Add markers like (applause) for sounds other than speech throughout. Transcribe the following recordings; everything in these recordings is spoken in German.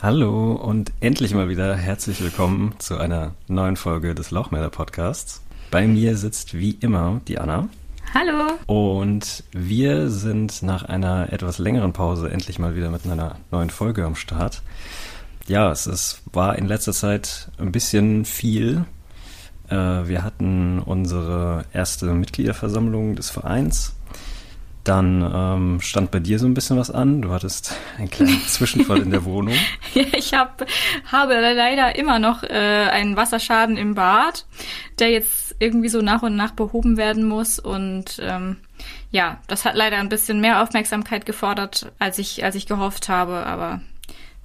Hallo und endlich mal wieder herzlich willkommen zu einer neuen Folge des Lauchmelder Podcasts. Bei mir sitzt wie immer die Anna. Hallo. Und wir sind nach einer etwas längeren Pause endlich mal wieder mit einer neuen Folge am Start. Ja, es ist, war in letzter Zeit ein bisschen viel. Äh, wir hatten unsere erste Mitgliederversammlung des Vereins dann ähm, stand bei dir so ein bisschen was an. Du hattest einen kleinen (laughs) Zwischenfall in der Wohnung. (laughs) Ja, ich hab, habe leider immer noch äh, einen Wasserschaden im Bad, der jetzt irgendwie so nach und nach behoben werden muss. Und ähm, ja, das hat leider ein bisschen mehr Aufmerksamkeit gefordert, als ich, als ich gehofft habe. Aber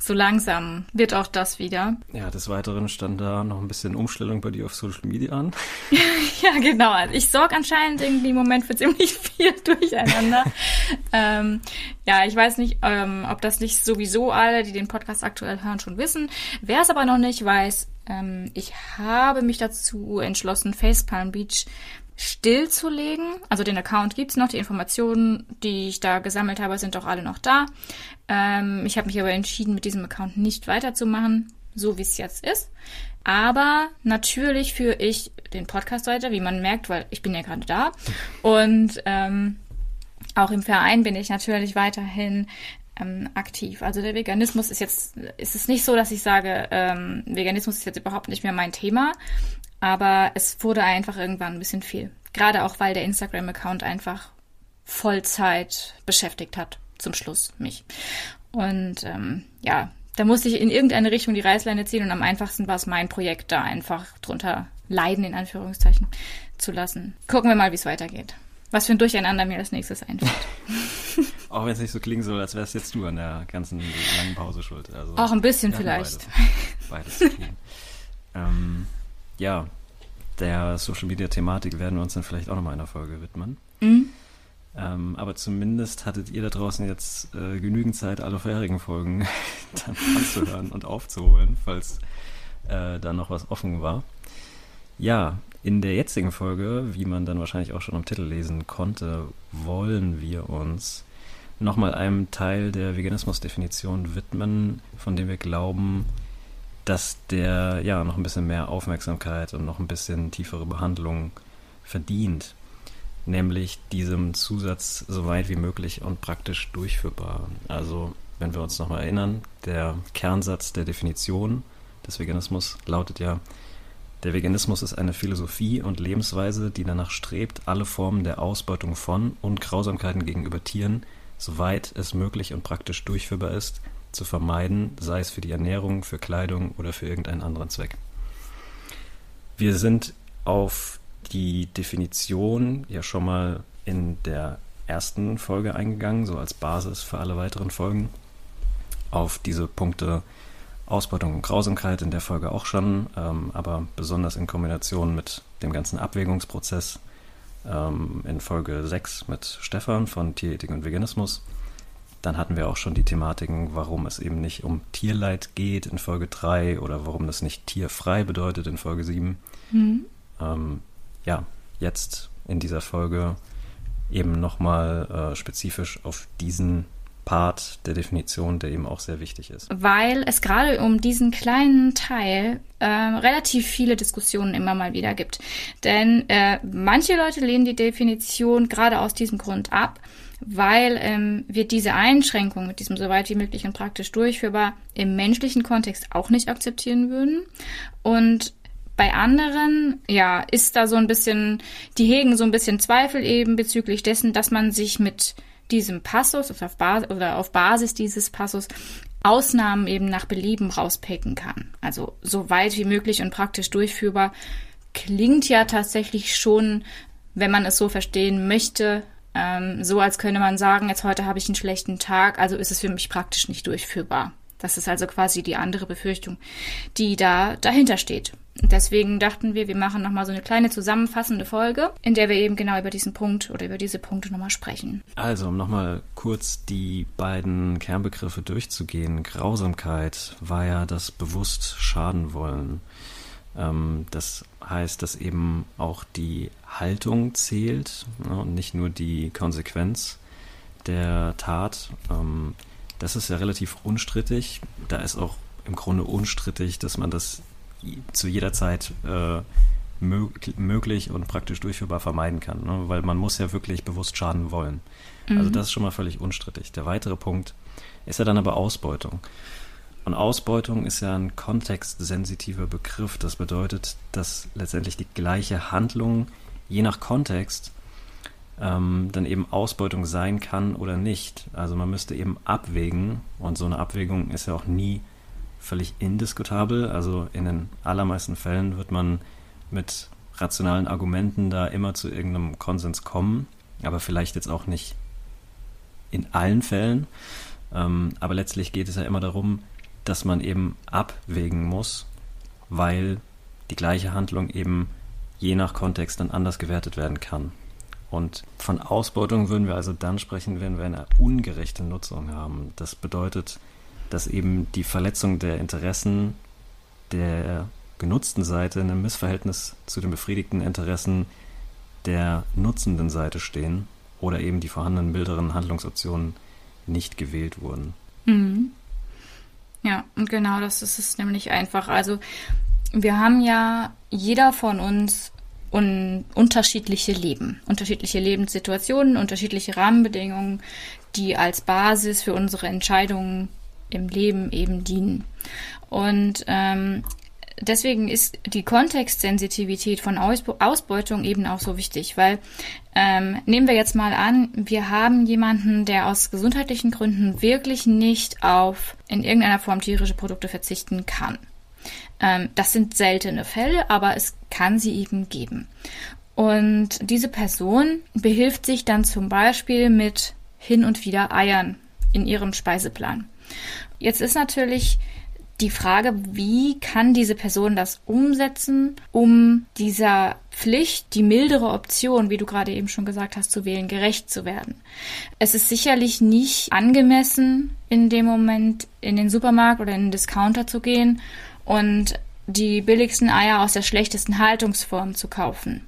so langsam wird auch das wieder. Ja, des Weiteren stand da noch ein bisschen Umstellung bei dir auf Social Media an. (laughs) ja, genau. Also ich sorge anscheinend irgendwie im Moment für ziemlich (laughs) viel Durcheinander. (laughs) ähm, ja, ich weiß nicht, ähm, ob das nicht sowieso alle, die den Podcast aktuell hören, schon wissen. Wer es aber noch nicht weiß, ähm, ich habe mich dazu entschlossen, Facepalm Beach stillzulegen. Also den Account gibt's noch, die Informationen, die ich da gesammelt habe, sind auch alle noch da. Ähm, ich habe mich aber entschieden, mit diesem Account nicht weiterzumachen, so wie es jetzt ist. Aber natürlich führe ich den Podcast weiter, wie man merkt, weil ich bin ja gerade da. Und ähm, auch im Verein bin ich natürlich weiterhin ähm, aktiv. Also der Veganismus ist jetzt, ist es nicht so, dass ich sage, ähm, Veganismus ist jetzt überhaupt nicht mehr mein Thema. Aber es wurde einfach irgendwann ein bisschen viel. Gerade auch, weil der Instagram-Account einfach Vollzeit beschäftigt hat. Zum Schluss mich. Und ähm, ja, da musste ich in irgendeine Richtung die Reißleine ziehen und am einfachsten war es mein Projekt da einfach drunter leiden, in Anführungszeichen, zu lassen. Gucken wir mal, wie es weitergeht. Was für ein Durcheinander mir als nächstes einfällt. (laughs) Auch wenn es nicht so klingen soll, als wärst jetzt du an der ganzen langen Pause schuld. Also, Auch ein bisschen vielleicht. Beides, beides zu tun. (laughs) ähm, ja, der Social Media Thematik werden wir uns dann vielleicht auch nochmal in einer Folge widmen. Mhm. Ähm, aber zumindest hattet ihr da draußen jetzt äh, genügend Zeit, alle vorherigen Folgen (laughs) dann anzuhören und aufzuholen, falls äh, da noch was offen war. Ja, in der jetzigen Folge, wie man dann wahrscheinlich auch schon am Titel lesen konnte, wollen wir uns nochmal einem Teil der Veganismusdefinition widmen, von dem wir glauben, dass der ja noch ein bisschen mehr Aufmerksamkeit und noch ein bisschen tiefere Behandlung verdient nämlich diesem Zusatz so weit wie möglich und praktisch durchführbar. Also, wenn wir uns nochmal erinnern, der Kernsatz der Definition des Veganismus lautet ja, der Veganismus ist eine Philosophie und Lebensweise, die danach strebt, alle Formen der Ausbeutung von und Grausamkeiten gegenüber Tieren, soweit es möglich und praktisch durchführbar ist, zu vermeiden, sei es für die Ernährung, für Kleidung oder für irgendeinen anderen Zweck. Wir sind auf die Definition ja schon mal in der ersten Folge eingegangen, so als Basis für alle weiteren Folgen. Auf diese Punkte Ausbeutung und Grausamkeit in der Folge auch schon, ähm, aber besonders in Kombination mit dem ganzen Abwägungsprozess ähm, in Folge 6 mit Stefan von Tierethik und Veganismus. Dann hatten wir auch schon die Thematiken, warum es eben nicht um Tierleid geht in Folge 3 oder warum das nicht tierfrei bedeutet in Folge 7. Mhm. Ähm, ja, jetzt in dieser Folge eben nochmal äh, spezifisch auf diesen Part der Definition, der eben auch sehr wichtig ist. Weil es gerade um diesen kleinen Teil äh, relativ viele Diskussionen immer mal wieder gibt. Denn äh, manche Leute lehnen die Definition gerade aus diesem Grund ab, weil ähm, wir diese Einschränkung mit diesem so weit wie möglich und praktisch durchführbar im menschlichen Kontext auch nicht akzeptieren würden. Und bei anderen, ja, ist da so ein bisschen, die hegen so ein bisschen Zweifel eben bezüglich dessen, dass man sich mit diesem Passus auf Basis, oder auf Basis dieses Passus Ausnahmen eben nach Belieben rauspicken kann. Also so weit wie möglich und praktisch durchführbar klingt ja tatsächlich schon, wenn man es so verstehen möchte, ähm, so als könne man sagen, jetzt heute habe ich einen schlechten Tag, also ist es für mich praktisch nicht durchführbar. Das ist also quasi die andere Befürchtung, die da dahinter steht. Deswegen dachten wir, wir machen nochmal so eine kleine zusammenfassende Folge, in der wir eben genau über diesen Punkt oder über diese Punkte nochmal sprechen. Also, um nochmal kurz die beiden Kernbegriffe durchzugehen. Grausamkeit war ja das bewusst schaden wollen. Ähm, das heißt, dass eben auch die Haltung zählt ne, und nicht nur die Konsequenz der Tat. Ähm, Das ist ja relativ unstrittig. Da ist auch im Grunde unstrittig, dass man das zu jeder Zeit äh, möglich und praktisch durchführbar vermeiden kann, ne? weil man muss ja wirklich bewusst schaden wollen. Also mhm. Also das ist schon mal völlig unstrittig. Der weitere Punkt ist ja dann aber Ausbeutung. Und Ausbeutung ist ja ein kontextsensitiver Begriff. Das bedeutet, dass letztendlich die gleiche Handlung je nach Kontext ähm, dann eben Ausbeutung sein kann oder nicht. Also man müsste eben abwägen und so eine Abwägung ist ja auch nie völlig indiskutabel. Also in den allermeisten Fällen wird man mit rationalen Argumenten da immer zu irgendeinem Konsens kommen, aber vielleicht jetzt auch nicht in allen Fällen. Ähm, aber letztlich geht es ja immer darum, dass man eben abwägen muss, weil die gleiche Handlung eben je nach Kontext dann anders gewertet werden kann. Und von Ausbeutung würden wir also dann sprechen, wenn wir eine ungerechte Nutzung haben. Das bedeutet, dass eben die Verletzung der Interessen der genutzten Seite in einem Missverhältnis zu den befriedigten Interessen der nutzenden Seite stehen oder eben die vorhandenen milderen Handlungsoptionen nicht gewählt wurden. Mhm. Ja, und genau das ist es nämlich einfach. Also wir haben ja jeder von uns un unterschiedliche Leben, unterschiedliche Lebenssituationen, unterschiedliche Rahmenbedingungen, die als Basis für unsere Entscheidungen im Leben eben dienen. Und ähm, deswegen ist die Kontextsensitivität von Ausbeutung eben auch so wichtig, weil ähm, nehmen wir jetzt mal an, wir haben jemanden, der aus gesundheitlichen Gründen wirklich nicht auf in irgendeiner Form tierische Produkte verzichten kann. Ähm, das sind seltene Fälle, aber es kann sie eben geben. Und diese Person behilft sich dann zum Beispiel mit hin und wieder Eiern in ihrem Speiseplan. Jetzt ist natürlich die Frage, wie kann diese Person das umsetzen, um dieser Pflicht, die mildere Option, wie du gerade eben schon gesagt hast, zu wählen, gerecht zu werden. Es ist sicherlich nicht angemessen, in dem Moment in den Supermarkt oder in den Discounter zu gehen und die billigsten Eier aus der schlechtesten Haltungsform zu kaufen.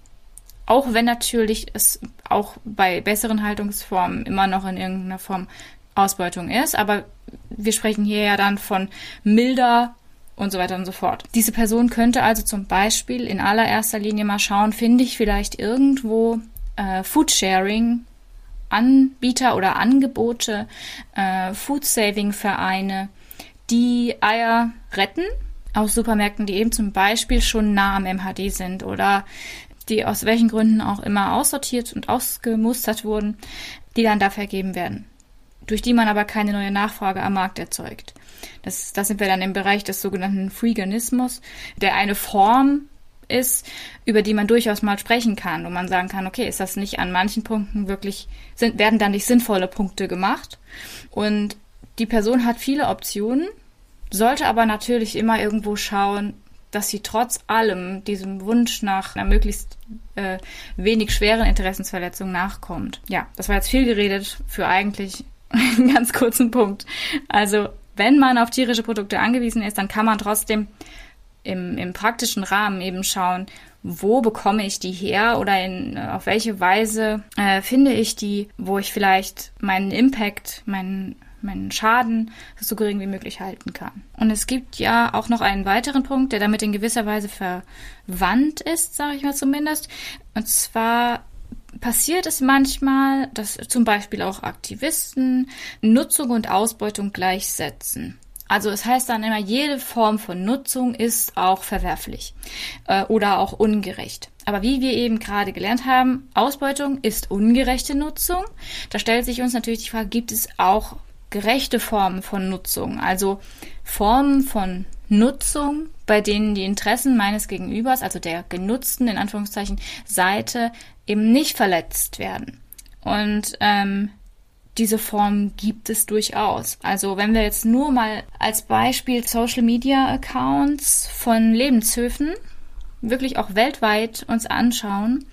Auch wenn natürlich es auch bei besseren Haltungsformen immer noch in irgendeiner Form Ausbeutung ist, aber wir sprechen hier ja dann von milder und so weiter und so fort. Diese Person könnte also zum Beispiel in allererster Linie mal schauen, finde ich vielleicht irgendwo äh, Foodsharing Anbieter oder Angebote, äh, Food-Saving-Vereine, die Eier retten aus Supermärkten, die eben zum Beispiel schon nah am MHD sind oder die aus welchen Gründen auch immer aussortiert und ausgemustert wurden, die dann da vergeben werden durch die man aber keine neue Nachfrage am Markt erzeugt. Das, das sind wir dann im Bereich des sogenannten Freeganismus, der eine Form ist, über die man durchaus mal sprechen kann, wo man sagen kann, okay, ist das nicht an manchen Punkten wirklich, sind, werden dann nicht sinnvolle Punkte gemacht? Und die Person hat viele Optionen, sollte aber natürlich immer irgendwo schauen, dass sie trotz allem diesem Wunsch nach einer möglichst äh, wenig schweren Interessensverletzung nachkommt. Ja, das war jetzt viel geredet für eigentlich einen (laughs) ganz kurzen Punkt. Also, wenn man auf tierische Produkte angewiesen ist, dann kann man trotzdem im, im praktischen Rahmen eben schauen, wo bekomme ich die her oder in, auf welche Weise äh, finde ich die, wo ich vielleicht meinen Impact, meinen meinen Schaden so gering wie möglich halten kann. Und es gibt ja auch noch einen weiteren Punkt, der damit in gewisser Weise verwandt ist, sage ich mal zumindest. Und zwar passiert es manchmal, dass zum Beispiel auch Aktivisten Nutzung und Ausbeutung gleichsetzen. Also es heißt dann immer, jede Form von Nutzung ist auch verwerflich äh, oder auch ungerecht. Aber wie wir eben gerade gelernt haben, Ausbeutung ist ungerechte Nutzung. Da stellt sich uns natürlich die Frage, gibt es auch gerechte Formen von Nutzung? Also Formen von Nutzung, bei denen die Interessen meines Gegenübers, also der genutzten in Anführungszeichen Seite, eben nicht verletzt werden. Und ähm, diese Form gibt es durchaus. Also wenn wir jetzt nur mal als Beispiel Social Media Accounts von Lebenshöfen wirklich auch weltweit uns anschauen,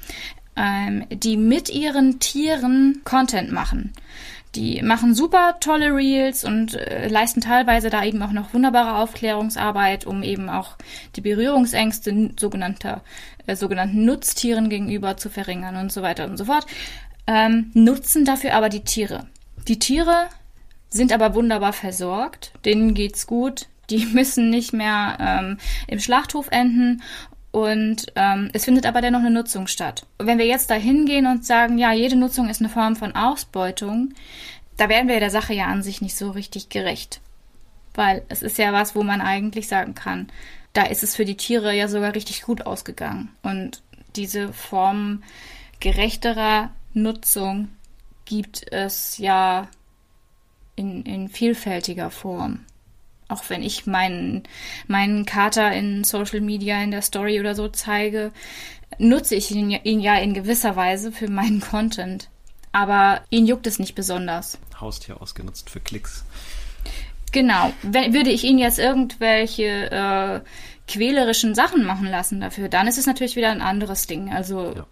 ähm, die mit ihren Tieren Content machen. Die machen super tolle Reels und äh, leisten teilweise da eben auch noch wunderbare Aufklärungsarbeit, um eben auch die Berührungsängste sogenannter, äh, sogenannten Nutztieren gegenüber zu verringern und so weiter und so fort. Ähm, nutzen dafür aber die Tiere. Die Tiere sind aber wunderbar versorgt, denen geht's gut, die (laughs) müssen nicht mehr ähm, im Schlachthof enden und ähm, es findet aber dennoch eine Nutzung statt. wenn wir jetzt da hingehen und sagen, ja, jede Nutzung ist eine Form von Ausbeutung, da werden wir der Sache ja an sich nicht so richtig gerecht. Weil es ist ja was, wo man eigentlich sagen kann, da ist es für die Tiere ja sogar richtig gut ausgegangen. Und diese Form gerechterer Nutzung gibt es ja in, in vielfältiger Form. Auch wenn ich meinen, meinen Kater in Social Media, in der Story oder so zeige, nutze ich ihn, ihn ja in gewisser Weise für meinen Content. Aber ihn juckt es nicht besonders. Haustier ausgenutzt für Klicks. Genau. Wenn, würde ich ihn jetzt irgendwelche äh, quälerischen Sachen machen lassen dafür, dann ist es natürlich wieder ein anderes Ding. Also ja.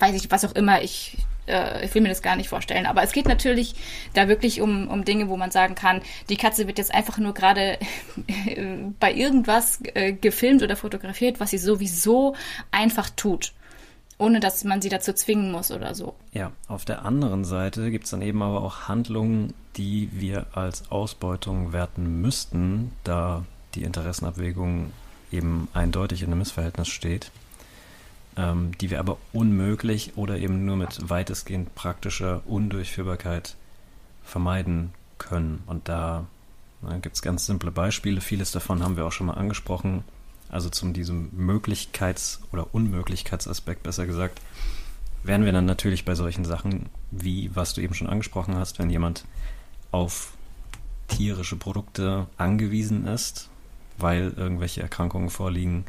weiß ich, was auch immer ich äh, ich will mir das gar nicht vorstellen. Aber es geht natürlich da wirklich um, um Dinge, wo man sagen kann, die Katze wird jetzt einfach nur gerade (laughs) bei irgendwas äh, gefilmt oder fotografiert, was sie sowieso einfach tut. Ohne dass man sie dazu zwingen muss oder so. Ja, auf der anderen Seite gibt es dann eben aber auch Handlungen, die wir als Ausbeutung werten müssten, da die Interessenabwägung eben eindeutig in einem Missverhältnis steht ähm, die wir aber unmöglich oder eben nur mit weitestgehend praktischer Undurchführbarkeit vermeiden können. Und da ne, gibt es ganz simple Beispiele. Vieles davon haben wir auch schon mal angesprochen. Also zum diesem Möglichkeits- oder Unmöglichkeitsaspekt besser gesagt, wären wir dann natürlich bei solchen Sachen, wie was du eben schon angesprochen hast, wenn jemand auf tierische Produkte angewiesen ist, weil irgendwelche Erkrankungen vorliegen,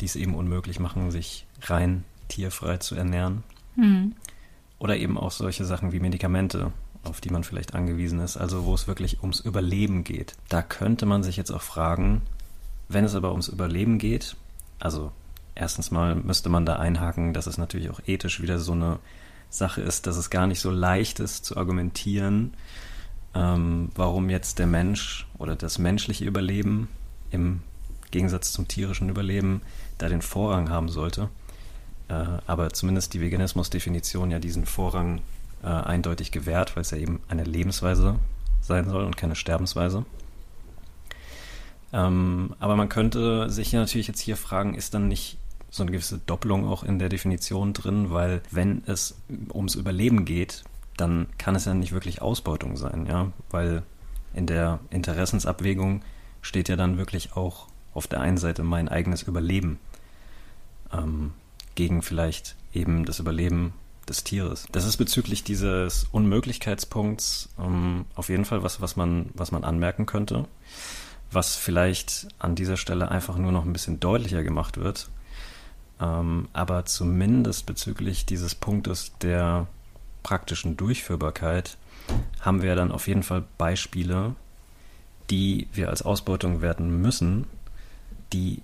die es eben unmöglich machen, sich rein tierfrei zu ernähren. Mhm. Oder eben auch solche Sachen wie Medikamente, auf die man vielleicht angewiesen ist, also wo es wirklich ums Überleben geht. Da könnte man sich jetzt auch fragen, wenn es aber ums Überleben geht, also erstens mal müsste man da einhaken, dass es natürlich auch ethisch wieder so eine Sache ist, dass es gar nicht so leicht ist zu argumentieren, ähm, warum jetzt der Mensch oder das menschliche Überleben im Gegensatz zum tierischen Überleben da den Vorrang haben sollte. Äh, aber zumindest die Veganismus-Definition ja diesen Vorrang äh, eindeutig gewährt, weil es ja eben eine Lebensweise sein soll und keine Sterbensweise. Ähm, aber man könnte sich natürlich jetzt hier fragen, ist dann nicht so eine gewisse Doppelung auch in der Definition drin, weil wenn es ums Überleben geht, dann kann es ja nicht wirklich Ausbeutung sein, ja, weil in der Interessensabwägung steht ja dann wirklich auch auf der einen Seite mein eigenes Überleben ähm, gegen vielleicht eben das Überleben des Tieres. Das ist bezüglich dieses Unmöglichkeitspunkts ähm, auf jeden Fall was, was man, was man anmerken könnte, was vielleicht an dieser Stelle einfach nur noch ein bisschen deutlicher gemacht wird. Ähm, aber zumindest bezüglich dieses Punktes der praktischen Durchführbarkeit haben wir dann auf jeden Fall Beispiele, die wir als Ausbeutung werten müssen, die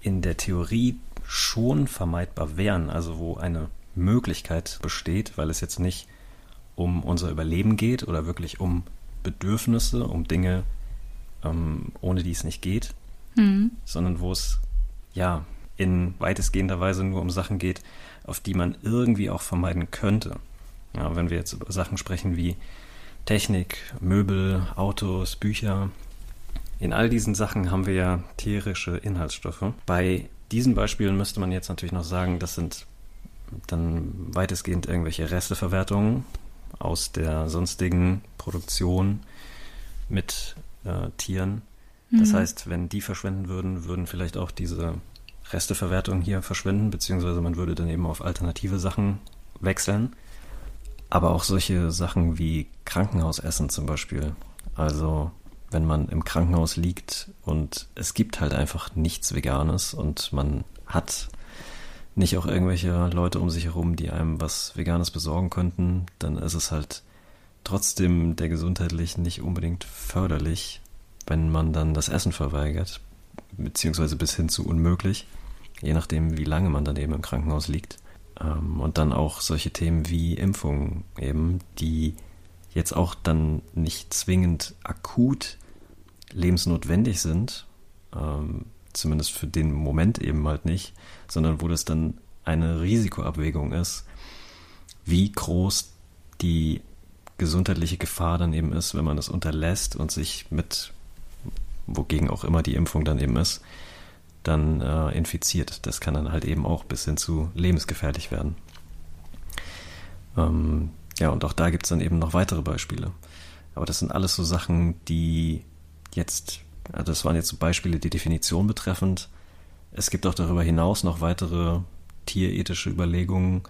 in der Theorie schon vermeidbar wären, also wo eine Möglichkeit besteht, weil es jetzt nicht um unser Überleben geht oder wirklich um Bedürfnisse, um Dinge, ähm, ohne die es nicht geht, mhm. sondern wo es ja in weitestgehender Weise nur um Sachen geht, auf die man irgendwie auch vermeiden könnte. Ja, wenn wir jetzt über Sachen sprechen wie Technik, Möbel, Autos, Bücher, in all diesen Sachen haben wir ja tierische Inhaltsstoffe. Bei diesen Beispielen müsste man jetzt natürlich noch sagen, das sind dann weitestgehend irgendwelche Resteverwertungen aus der sonstigen Produktion mit äh, Tieren. Das mhm. heißt, wenn die verschwinden würden, würden vielleicht auch diese Resteverwertungen hier verschwinden, beziehungsweise man würde dann eben auf alternative Sachen wechseln. Aber auch solche Sachen wie Krankenhausessen zum Beispiel. Also wenn man im Krankenhaus liegt und es gibt halt einfach nichts Veganes und man hat nicht auch irgendwelche Leute um sich herum, die einem was Veganes besorgen könnten, dann ist es halt trotzdem der gesundheitlich nicht unbedingt förderlich, wenn man dann das Essen verweigert, beziehungsweise bis hin zu unmöglich, je nachdem, wie lange man dann eben im Krankenhaus liegt. Ähm, und dann auch solche Themen wie Impfungen eben, die jetzt auch dann nicht zwingend akut lebensnotwendig sind, ähm, zumindest für den Moment eben halt nicht, sondern wo das dann eine Risikoabwägung ist, wie groß die gesundheitliche Gefahr dann eben ist, wenn man es unterlässt und sich mit, wogegen auch immer die Impfung dann eben ist, dann äh, infiziert. Das kann dann halt eben auch bis hin zu lebensgefährlich werden. Ähm, ja, und auch da gibt es dann eben noch weitere Beispiele. Aber das sind alles so Sachen, die jetzt, also das waren jetzt so Beispiele, die Definition betreffend. Es gibt auch darüber hinaus noch weitere tierethische Überlegungen,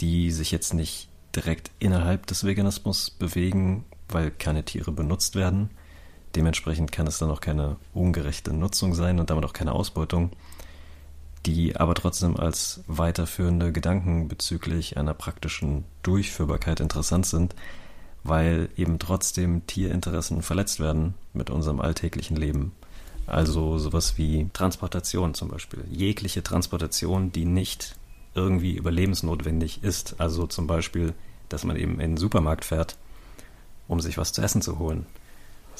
die sich jetzt nicht direkt innerhalb des Veganismus bewegen, weil keine Tiere benutzt werden. Dementsprechend kann es dann auch keine ungerechte Nutzung sein und damit auch keine Ausbeutung, die aber trotzdem als weiterführende Gedanken bezüglich einer praktischen Durchführbarkeit interessant sind, weil eben trotzdem Tierinteressen verletzt werden mit unserem alltäglichen Leben. Also sowas wie Transportation zum Beispiel. Jegliche Transportation, die nicht irgendwie überlebensnotwendig ist. Also zum Beispiel, dass man eben in den Supermarkt fährt, um sich was zu essen zu holen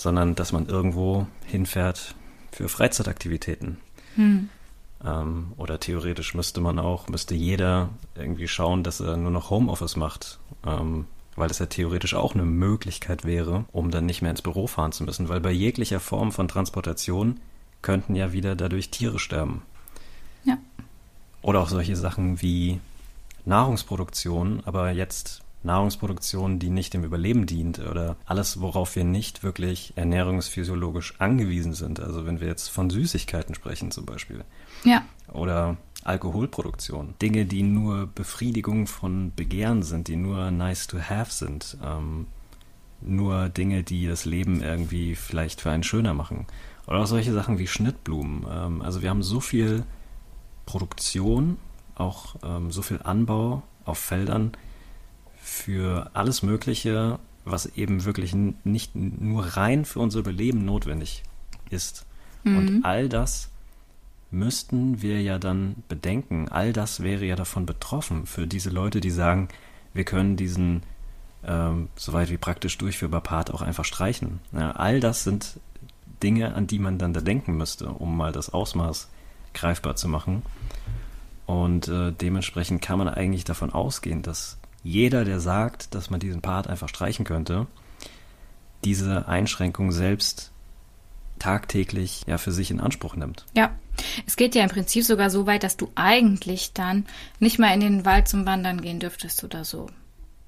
sondern dass man irgendwo hinfährt für Freizeitaktivitäten. Hm. Ähm, oder theoretisch müsste man auch, müsste jeder irgendwie schauen, dass er nur noch Homeoffice macht, ähm, weil das ja theoretisch auch eine Möglichkeit wäre, um dann nicht mehr ins Büro fahren zu müssen, weil bei jeglicher Form von Transportation könnten ja wieder dadurch Tiere sterben. Ja. Oder auch solche Sachen wie Nahrungsproduktion, aber jetzt Nahrungsproduktion, die nicht dem Überleben dient oder alles, worauf wir nicht wirklich ernährungsphysiologisch angewiesen sind. Also wenn wir jetzt von Süßigkeiten sprechen zum Beispiel. Ja. Oder Alkoholproduktion. Dinge, die nur Befriedigung von Begehren sind, die nur nice to have sind. Ähm, nur Dinge, die das Leben irgendwie vielleicht für einen schöner machen. Oder auch solche Sachen wie Schnittblumen. Ähm, also wir haben so viel Produktion, auch ähm, so viel Anbau auf Feldern, für alles Mögliche, was eben wirklich nicht nur rein für unser Überleben notwendig ist. Mhm. Und all das müssten wir ja dann bedenken. All das wäre ja davon betroffen für diese Leute, die sagen, wir können diesen ähm, soweit wie praktisch durchführbar Part auch einfach streichen. Ja, all das sind Dinge, an die man dann da denken müsste, um mal das Ausmaß greifbar zu machen. Und äh, dementsprechend kann man eigentlich davon ausgehen, dass jeder, der sagt, dass man diesen Part einfach streichen könnte, diese Einschränkung selbst tagtäglich ja für sich in Anspruch nimmt. Ja, es geht ja im Prinzip sogar so weit, dass du eigentlich dann nicht mal in den Wald zum Wandern gehen dürftest oder so.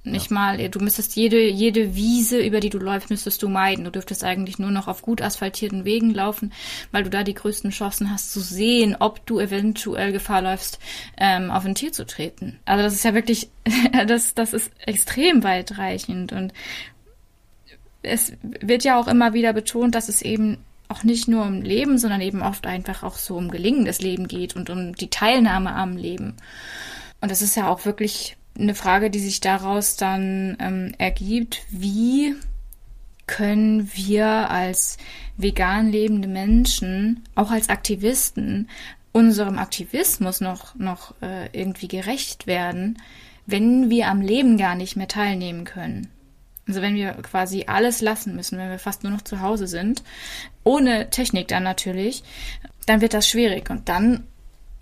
Nicht ja. mal, du müsstest jede, jede Wiese, über die du läufst, müsstest du meiden. Du dürftest eigentlich nur noch auf gut asphaltierten Wegen laufen, weil du da die größten Chancen hast zu sehen, ob du eventuell Gefahr läufst, ähm, auf ein Tier zu treten. Also das ist ja wirklich, (laughs) das, das ist extrem weitreichend und es wird ja auch immer wieder betont, dass es eben auch nicht nur um Leben, sondern eben oft einfach auch so um gelingendes Leben geht und um die Teilnahme am Leben. Und das ist ja auch wirklich eine Frage, die sich daraus dann ähm, ergibt, wie können wir als vegan lebende Menschen, auch als Aktivisten, unserem Aktivismus noch, noch äh, irgendwie gerecht werden, wenn wir am Leben gar nicht mehr teilnehmen können. Also wenn wir quasi alles lassen müssen, wenn wir fast nur noch zu Hause sind, ohne Technik dann natürlich, dann wird das schwierig. Und dann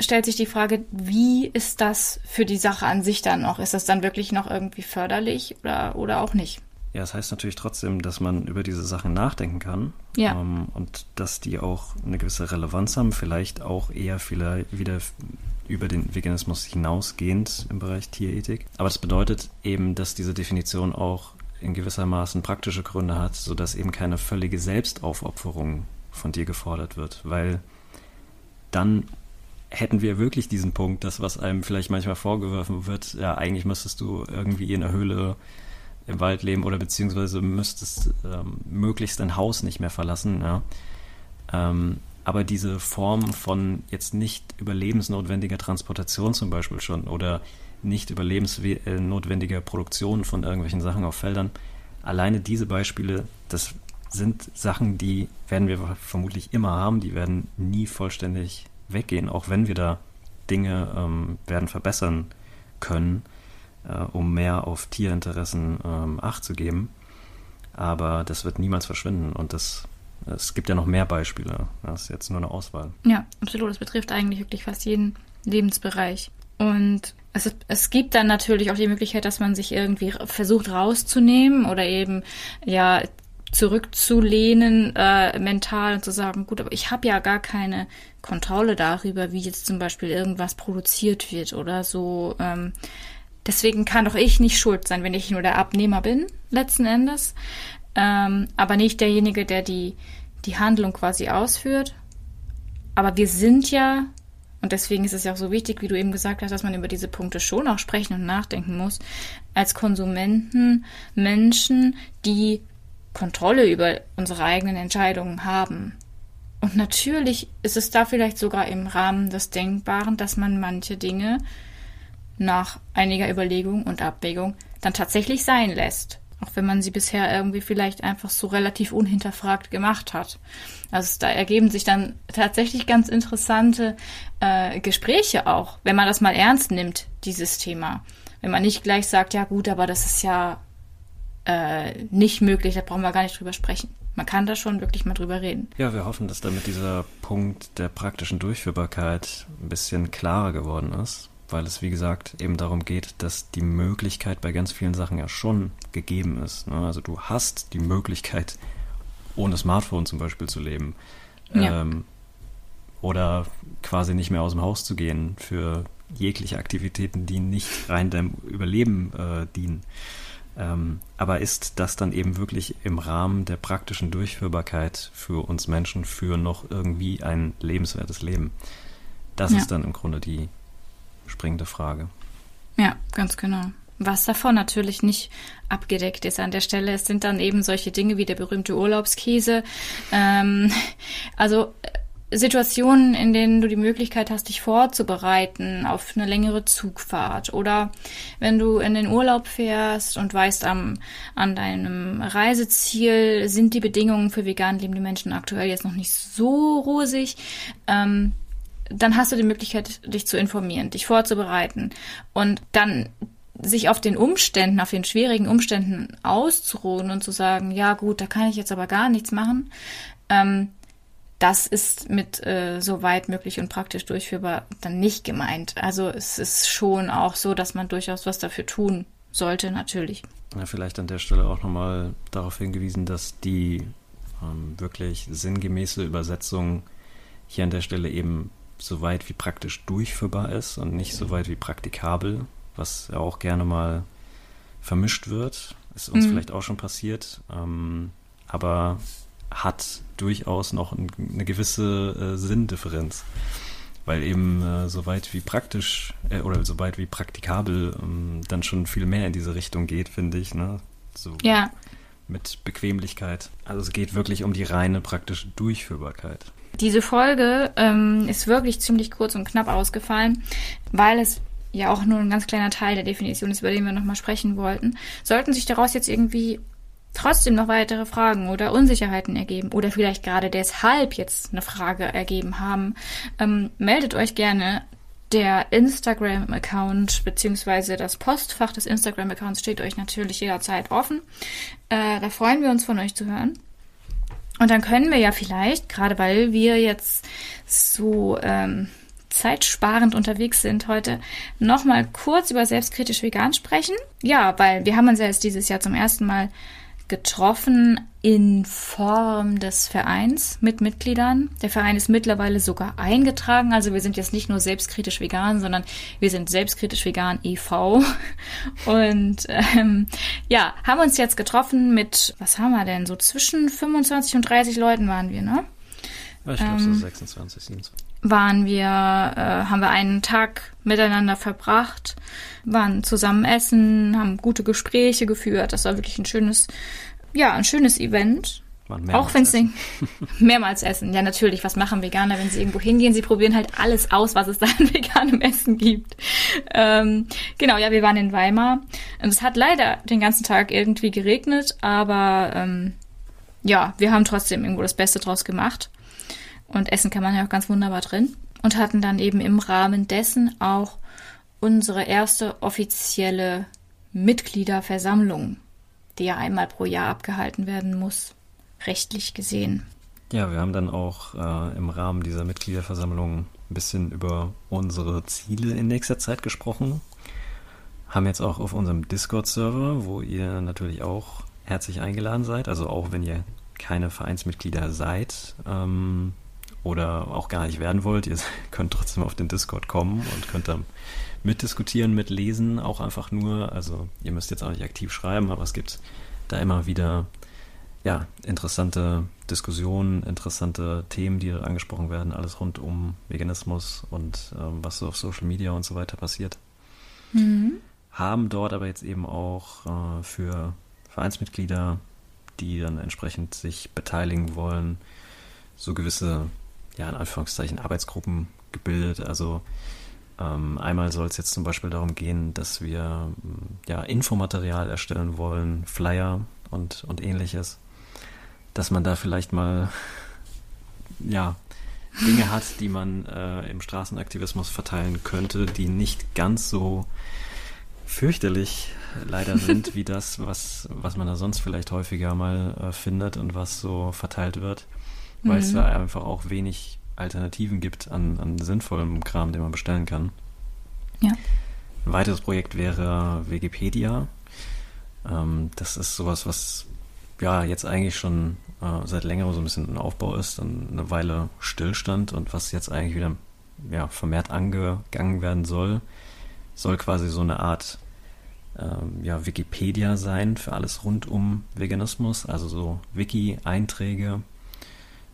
stellt sich die Frage, wie ist das für die Sache an sich dann noch? Ist das dann wirklich noch irgendwie förderlich oder, oder auch nicht? Ja, das heißt natürlich trotzdem, dass man über diese Sachen nachdenken kann. Ja. Ähm, und dass die auch eine gewisse Relevanz haben, vielleicht auch eher vielleicht wieder über den Veganismus hinausgehend im Bereich Tierethik. Aber das bedeutet eben, dass diese Definition auch in gewissermaßen praktische Gründe hat, sodass eben keine völlige Selbstaufopferung von dir gefordert wird, weil dann hätten wir wirklich diesen Punkt, das, was einem vielleicht manchmal vorgeworfen wird, ja, eigentlich müsstest du irgendwie in der Höhle im Wald leben oder beziehungsweise müsstest ähm, möglichst dein Haus nicht mehr verlassen, ja. Ähm, aber diese Form von jetzt nicht überlebensnotwendiger Transportation zum Beispiel schon oder nicht überlebensnotwendiger Produktion von irgendwelchen Sachen auf Feldern, alleine diese Beispiele, das sind Sachen, die werden wir vermutlich immer haben, die werden nie vollständig weggehen, auch wenn wir da Dinge ähm, werden verbessern können, äh, um mehr auf Tierinteressen ähm, Acht zu geben. Aber das wird niemals verschwinden und das es gibt ja noch mehr Beispiele. Das ist jetzt nur eine Auswahl. Ja, absolut. Das betrifft eigentlich wirklich fast jeden Lebensbereich. Und es, es gibt dann natürlich auch die Möglichkeit, dass man sich irgendwie versucht rauszunehmen oder eben ja zurückzulehnen äh, mental und zu sagen, gut, aber ich habe ja gar keine Kontrolle darüber, wie jetzt zum Beispiel irgendwas produziert wird oder so. Ähm, deswegen kann doch ich nicht schuld sein, wenn ich nur der Abnehmer bin, letzten Endes, ähm, aber nicht derjenige, der die, die Handlung quasi ausführt. Aber wir sind ja und deswegen ist es ja auch so wichtig, wie du eben gesagt hast, dass man über diese Punkte schon auch sprechen und nachdenken muss, als Konsumenten Menschen, die Kontrolle über unsere eigenen Entscheidungen haben. Und natürlich ist es da vielleicht sogar im Rahmen des Denkbaren, dass man manche Dinge nach einiger Überlegung und Abwägung dann tatsächlich sein lässt. Auch wenn man sie bisher irgendwie vielleicht einfach so relativ unhinterfragt gemacht hat. Also da ergeben sich dann tatsächlich ganz interessante äh, Gespräche auch, wenn man das mal ernst nimmt, dieses Thema. Wenn man nicht gleich sagt, ja gut, aber das ist ja äh, nicht möglich, da brauchen wir gar nicht drüber sprechen. Man kann da schon wirklich mal drüber reden. Ja, wir hoffen, dass damit dieser Punkt der praktischen Durchführbarkeit ein bisschen klarer geworden ist weil es, wie gesagt, eben darum geht, dass die Möglichkeit bei ganz vielen Sachen ja schon gegeben ist. Ne? Also du hast die Möglichkeit, ohne Smartphone zum Beispiel zu leben. Ja. Ähm, oder quasi nicht mehr aus dem Haus zu gehen für jegliche Aktivitäten, die nicht rein deinem Überleben äh, dienen. Ähm, aber ist das dann eben wirklich im Rahmen der praktischen Durchführbarkeit für uns Menschen für noch irgendwie ein lebenswertes Leben? Das ja. ist dann im Grunde die, springende Frage. Ja, ganz genau. Was davon natürlich nicht abgedeckt ist an der Stelle, es sind dann eben solche Dinge wie der berühmte Urlaubskäse. Ähm, also äh, Situationen, in denen du die Möglichkeit hast, dich vorzubereiten auf eine längere Zugfahrt oder wenn du in den Urlaub fährst und weißt, am, an deinem Reiseziel sind die Bedingungen für vegan lebende Menschen aktuell jetzt noch nicht so rosig. Ähm, dann hast du die Möglichkeit, dich zu informieren, dich vorzubereiten und dann sich auf den Umständen, auf den schwierigen Umständen auszuruhen und zu sagen, ja gut, da kann ich jetzt aber gar nichts machen. Ähm, das ist mit äh, so weit möglich und praktisch durchführbar dann nicht gemeint. Also es ist schon auch so, dass man durchaus was dafür tun sollte, natürlich. Ja, vielleicht an der Stelle auch nochmal darauf hingewiesen, dass die ähm, wirklich sinngemäße Übersetzung hier an der Stelle eben so weit wie praktisch durchführbar ist und nicht so weit wie praktikabel, was ja auch gerne mal vermischt wird. Ist uns mhm. vielleicht auch schon passiert, ähm, aber hat durchaus noch ein, eine gewisse äh, Sinndifferenz. Weil eben äh, so weit wie praktisch äh, oder so weit wie praktikabel ähm, dann schon viel mehr in diese Richtung geht, finde ich. Ne? So ja. Mit Bequemlichkeit. Also es geht wirklich um die reine praktische Durchführbarkeit. Diese Folge ähm, ist wirklich ziemlich kurz und knapp ausgefallen, weil es ja auch nur ein ganz kleiner Teil der Definition ist, über den wir nochmal sprechen wollten. Sollten sich daraus jetzt irgendwie trotzdem noch weitere Fragen oder Unsicherheiten ergeben oder vielleicht gerade deshalb jetzt eine Frage ergeben haben, ähm, meldet euch gerne. Der Instagram-Account beziehungsweise das Postfach des Instagram-Accounts steht euch natürlich jederzeit offen. Äh, da freuen wir uns von euch zu hören. Und dann können wir ja vielleicht, gerade weil wir jetzt so ähm, zeitsparend unterwegs sind heute, nochmal kurz über selbstkritisch vegan sprechen. Ja, weil wir haben uns ja jetzt dieses Jahr zum ersten Mal getroffen in Form des Vereins mit Mitgliedern. Der Verein ist mittlerweile sogar eingetragen. Also wir sind jetzt nicht nur selbstkritisch vegan, sondern wir sind selbstkritisch vegan e.V. (laughs) Und ähm, ja, haben uns jetzt getroffen mit, was haben wir denn? So zwischen 25 und 30 Leuten waren wir, ne? Ich glaube ähm, so 26, 27. Waren wir, äh, haben wir einen Tag miteinander verbracht, waren zusammen essen, haben gute Gespräche geführt. Das war wirklich ein schönes, ja, ein schönes Event. Auch wenn es (laughs) mehrmals essen. Ja, natürlich. Was machen Veganer, wenn sie irgendwo hingehen? Sie probieren halt alles aus, was es da an (laughs) veganem Essen gibt. Ähm, genau, ja, wir waren in Weimar. Und es hat leider den ganzen Tag irgendwie geregnet, aber ähm, ja, wir haben trotzdem irgendwo das Beste draus gemacht. Und essen kann man ja auch ganz wunderbar drin. Und hatten dann eben im Rahmen dessen auch unsere erste offizielle Mitgliederversammlung, die ja einmal pro Jahr abgehalten werden muss, rechtlich gesehen. Ja, wir haben dann auch äh, im Rahmen dieser Mitgliederversammlung ein bisschen über unsere Ziele in nächster Zeit gesprochen. Haben jetzt auch auf unserem Discord-Server, wo ihr natürlich auch herzlich eingeladen seid, also auch wenn ihr keine Vereinsmitglieder seid ähm, oder auch gar nicht werden wollt, ihr (laughs) könnt trotzdem auf den Discord kommen und könnt dann mitdiskutieren, mitlesen, auch einfach nur. Also ihr müsst jetzt auch nicht aktiv schreiben, aber es gibt da immer wieder ja, interessante Diskussionen, interessante Themen, die angesprochen werden, alles rund um Veganismus und ähm, was so auf Social Media und so weiter passiert. Mhm. Haben dort aber jetzt eben auch äh, für Vereinsmitglieder, die dann entsprechend sich beteiligen wollen, so gewisse, ja, in Anführungszeichen Arbeitsgruppen gebildet. Also ähm, einmal soll es jetzt zum Beispiel darum gehen, dass wir ja, Infomaterial erstellen wollen, Flyer und, und ähnliches dass man da vielleicht mal (laughs) ja Dinge hat, die man äh, im Straßenaktivismus verteilen könnte, die nicht ganz so fürchterlich leider sind (laughs) wie das, was, was man da sonst vielleicht häufiger mal äh, findet und was so verteilt wird, weil mhm. es da einfach auch wenig Alternativen gibt an, an sinnvollem Kram, den man bestellen kann. Ja. Ein weiteres Projekt wäre Wikipedia. Ähm, das ist sowas, was ja jetzt eigentlich schon äh, seit längerem so ein bisschen ein Aufbau ist, dann eine Weile Stillstand und was jetzt eigentlich wieder ja, vermehrt angegangen werden soll, soll quasi so eine Art ähm, ja, Wikipedia sein für alles rund um Veganismus, also so Wiki-Einträge,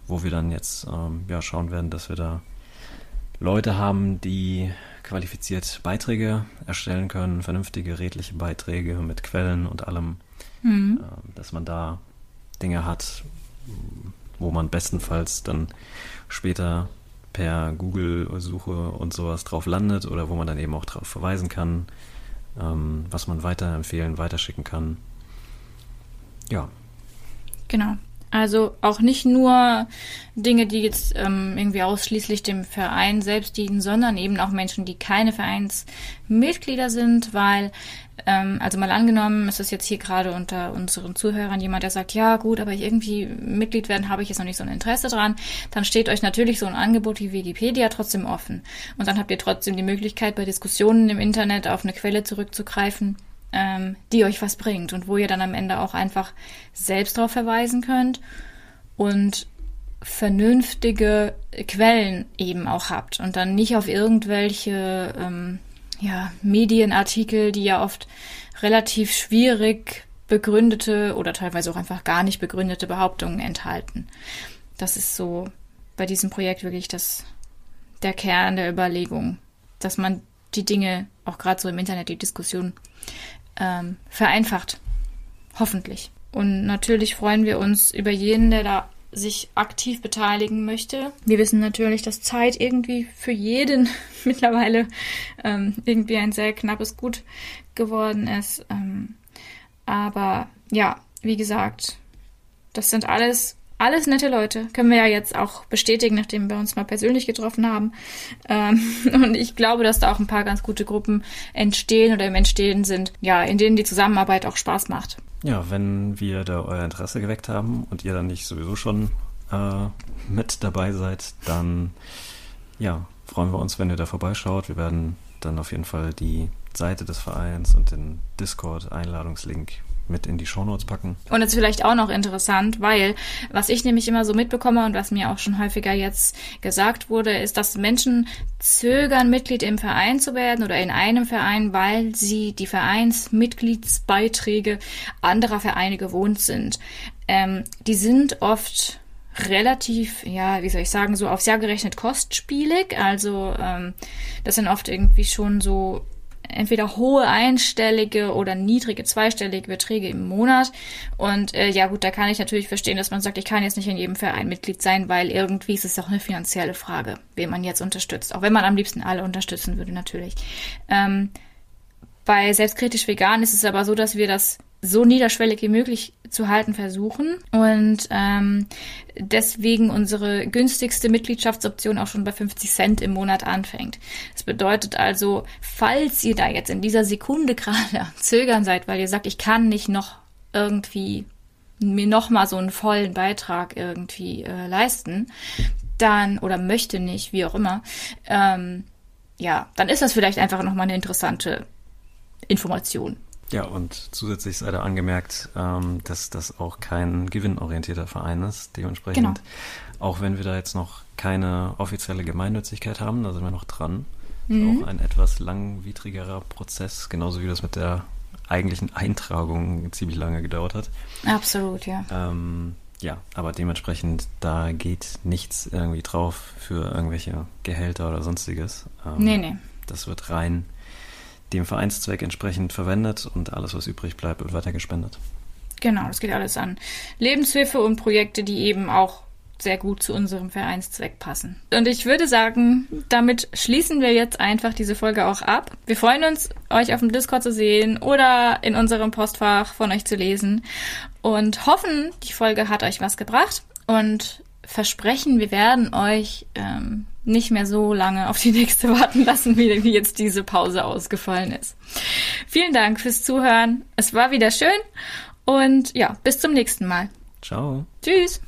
wo wir dann jetzt ähm, ja, schauen werden, dass wir da Leute haben, die qualifiziert Beiträge erstellen können, vernünftige, redliche Beiträge mit Quellen und allem, mhm. äh, dass man da Dinge hat, wo man bestenfalls dann später per Google-Suche und sowas drauf landet oder wo man dann eben auch darauf verweisen kann, ähm, was man weiterempfehlen, weiterschicken kann. Ja. Genau. Also auch nicht nur Dinge, die jetzt ähm, irgendwie ausschließlich dem Verein selbst dienen, sondern eben auch Menschen, die keine Vereinsmitglieder sind, weil, ähm, also mal angenommen, ist es jetzt hier gerade unter unseren Zuhörern jemand, der sagt, ja gut, aber irgendwie Mitglied werden habe ich jetzt noch nicht so ein Interesse dran, dann steht euch natürlich so ein Angebot wie Wikipedia trotzdem offen. Und dann habt ihr trotzdem die Möglichkeit, bei Diskussionen im Internet auf eine Quelle zurückzugreifen ähm, die euch was bringt und wo ihr dann am Ende auch einfach selbst darauf verweisen könnt und vernünftige Quellen eben auch habt und dann nicht auf irgendwelche ähm, ja, Medienartikel, die ja oft relativ schwierig begründete oder teilweise auch einfach gar nicht begründete Behauptungen enthalten. Das ist so bei diesem Projekt wirklich das, der Kern der Überlegung, dass man die Dinge, auch gerade so im Internet, die Diskussion ähm, vereinfacht. Hoffentlich. Und natürlich freuen wir uns über jeden, der da sich aktiv beteiligen möchte. Wir wissen natürlich, dass Zeit irgendwie für jeden (laughs) mittlerweile ähm, irgendwie ein sehr knappes Gut geworden ist. Ähm, aber ja, wie gesagt, das sind alles alles nette Leute, können wir ja jetzt auch bestätigen, nachdem wir uns mal persönlich getroffen haben. Ähm, (laughs) und ich glaube, dass da auch ein paar ganz gute Gruppen entstehen oder im Entstehen sind, ja, in denen die Zusammenarbeit auch Spaß macht. Ja, wenn wir da euer Interesse geweckt haben und ihr dann nicht sowieso schon äh, mit dabei seid, dann ja, freuen wir uns, wenn ihr da vorbeischaut. Wir werden dann auf jeden Fall die Seite des Vereins und den Discord-Einladungslink mit in die Shownotes packen. Und jetzt vielleicht auch noch interessant, weil was ich nämlich immer so mitbekomme und was mir auch schon häufiger jetzt gesagt wurde, ist, dass Menschen zögern, Mitglied im Verein zu werden oder in einem Verein, weil sie die Vereinsmitgliedsbeiträge anderer Vereine gewohnt sind. Ähm, die sind oft relativ, ja, wie soll ich sagen, so aufs Jahr gerechnet kostspielig. Also ähm, das sind oft irgendwie schon so entweder hohe einstellige oder niedrige zweistellige Beträge im Monat. Und äh, ja gut, da kann ich natürlich verstehen, dass man sagt, ich kann jetzt nicht in jedem Verein Mitglied sein, weil irgendwie ist es auch eine finanzielle Frage, wen man jetzt unterstützt. Auch wenn man am liebsten alle unterstützen würde, natürlich. Ähm, bei Selbstkritisch Vegan ist es aber so, dass wir das so niederschwellig wie möglich zu halten versuchen und ähm, deswegen unsere günstigste Mitgliedschaftsoption auch schon bei 50 Cent im Monat anfängt. Das bedeutet also, falls ihr da jetzt in dieser Sekunde (laughs) gerade zögern seid, weil ihr sagt, ich kann nicht noch irgendwie mir nochmal so einen vollen Beitrag irgendwie äh, leisten, dann, oder möchte nicht, wie auch immer, ähm, ja, dann ist das vielleicht einfach nochmal eine interessante Information. Ja, und zusätzlich sei da angemerkt, ähm, dass das auch kein gewinnorientierter Verein ist. Dementsprechend, genau. auch wenn wir da jetzt noch keine offizielle Gemeinnützigkeit haben, da sind wir noch dran. Mhm. Auch ein etwas langwidrigerer Prozess, genauso wie das mit der eigentlichen Eintragung ziemlich lange gedauert hat. Absolut, ja. Ähm, ja, aber dementsprechend, da geht nichts irgendwie drauf für irgendwelche Gehälter oder sonstiges. Ähm, nee, nee. Das wird rein dem Vereinszweck entsprechend verwendet und alles, was übrig bleibt, wird weiter gespendet. Genau, das geht alles an Lebenshilfe und Projekte, die eben auch sehr gut zu unserem Vereinszweck passen. Und ich würde sagen, damit schließen wir jetzt einfach diese Folge auch ab. Wir freuen uns, euch auf dem Discord zu sehen oder in unserem Postfach von euch zu lesen und hoffen, die Folge hat euch was gebracht und versprechen, wir werden euch ähm, nicht mehr so lange auf die nächste (laughs) warten lassen, wie, jetzt diese Pause ausgefallen ist. Vielen Dank fürs Zuhören. Es war wieder schön und ja, bis zum nächsten Mal. Ciao. Tschüss.